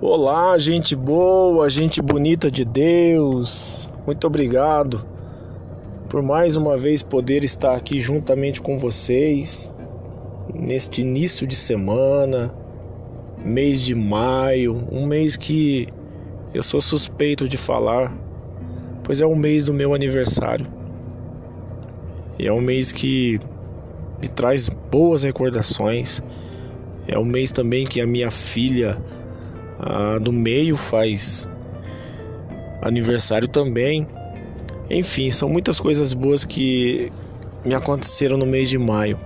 Olá, gente boa, gente bonita de Deus. Muito obrigado por mais uma vez poder estar aqui juntamente com vocês neste início de semana, mês de maio, um mês que eu sou suspeito de falar, pois é o mês do meu aniversário. E é um mês que me traz boas recordações. É o mês também que a minha filha a do meio faz aniversário também. Enfim, são muitas coisas boas que me aconteceram no mês de maio.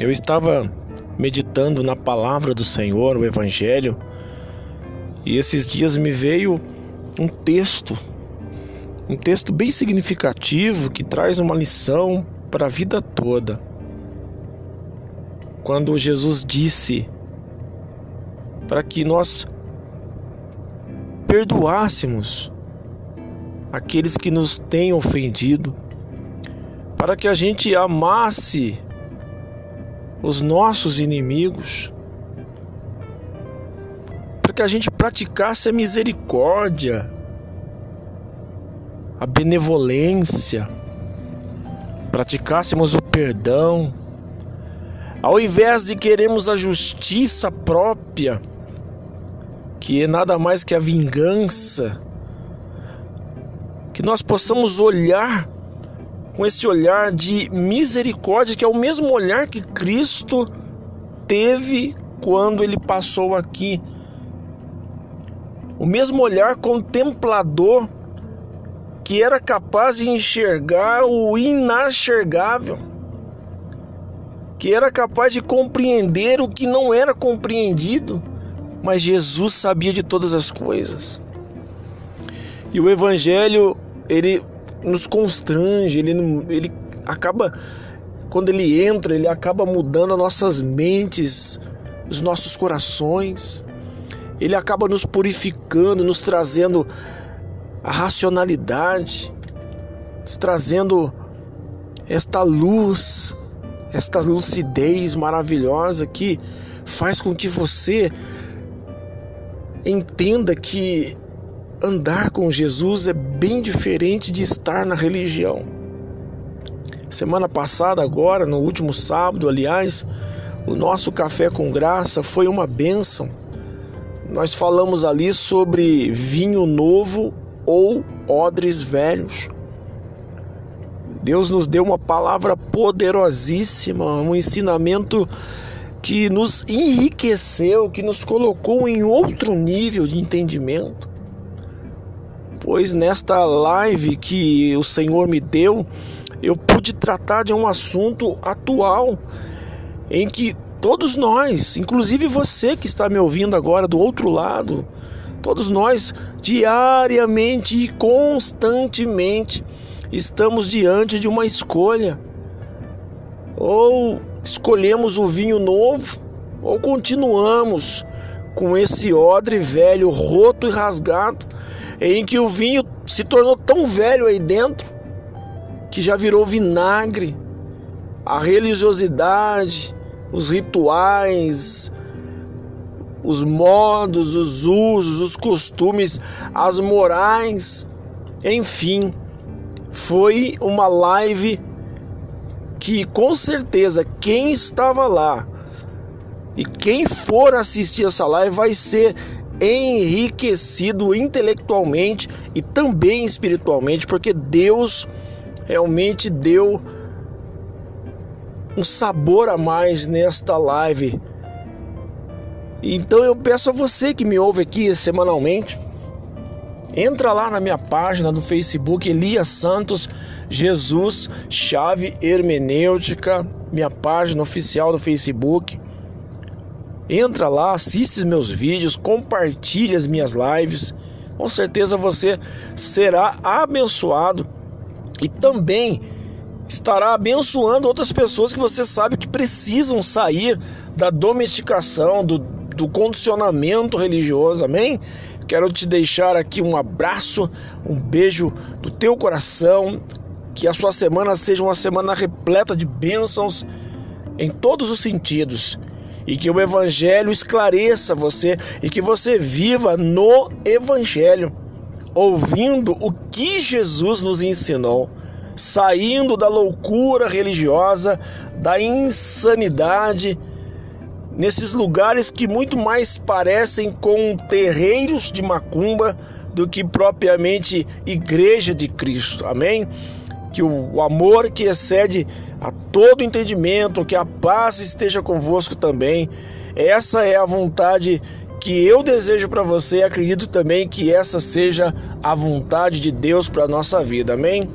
Eu estava meditando na palavra do Senhor, o Evangelho, e esses dias me veio um texto, um texto bem significativo que traz uma lição para a vida toda. Quando Jesus disse para que nós perdoássemos aqueles que nos têm ofendido, para que a gente amasse os nossos inimigos, para que a gente praticasse a misericórdia, a benevolência, praticássemos o perdão, ao invés de queremos a justiça própria, que é nada mais que a vingança, que nós possamos olhar com esse olhar de misericórdia, que é o mesmo olhar que Cristo teve quando ele passou aqui. O mesmo olhar contemplador que era capaz de enxergar o inenxergável, que era capaz de compreender o que não era compreendido mas Jesus sabia de todas as coisas. E o Evangelho, ele nos constrange, ele, ele acaba, quando ele entra, ele acaba mudando as nossas mentes, os nossos corações, ele acaba nos purificando, nos trazendo a racionalidade, nos trazendo esta luz, esta lucidez maravilhosa que faz com que você entenda que andar com Jesus é bem diferente de estar na religião. Semana passada, agora, no último sábado, aliás, o nosso café com graça foi uma bênção. Nós falamos ali sobre vinho novo ou odres velhos. Deus nos deu uma palavra poderosíssima, um ensinamento que nos enriqueceu, que nos colocou em outro nível de entendimento. Pois nesta live que o Senhor me deu, eu pude tratar de um assunto atual em que todos nós, inclusive você que está me ouvindo agora do outro lado, todos nós diariamente e constantemente estamos diante de uma escolha. Ou escolhemos o vinho novo ou continuamos com esse odre velho, roto e rasgado, em que o vinho se tornou tão velho aí dentro que já virou vinagre. A religiosidade, os rituais, os modos, os usos, os costumes, as morais, enfim, foi uma live que com certeza quem estava lá e quem for assistir essa live vai ser enriquecido intelectualmente e também espiritualmente, porque Deus realmente deu um sabor a mais nesta live. Então eu peço a você que me ouve aqui semanalmente, entra lá na minha página do Facebook Elias Santos Jesus Chave Hermenêutica, minha página oficial do Facebook. Entra lá, assiste meus vídeos, compartilhe as minhas lives. Com certeza você será abençoado e também estará abençoando outras pessoas que você sabe que precisam sair da domesticação, do, do condicionamento religioso. Amém? Quero te deixar aqui um abraço, um beijo do teu coração. Que a sua semana seja uma semana repleta de bênçãos em todos os sentidos e que o Evangelho esclareça você e que você viva no Evangelho, ouvindo o que Jesus nos ensinou, saindo da loucura religiosa, da insanidade, nesses lugares que muito mais parecem com terreiros de macumba do que propriamente igreja de Cristo. Amém? Que o amor que excede a todo entendimento, que a paz esteja convosco também. Essa é a vontade que eu desejo para você, acredito também que essa seja a vontade de Deus para nossa vida. Amém?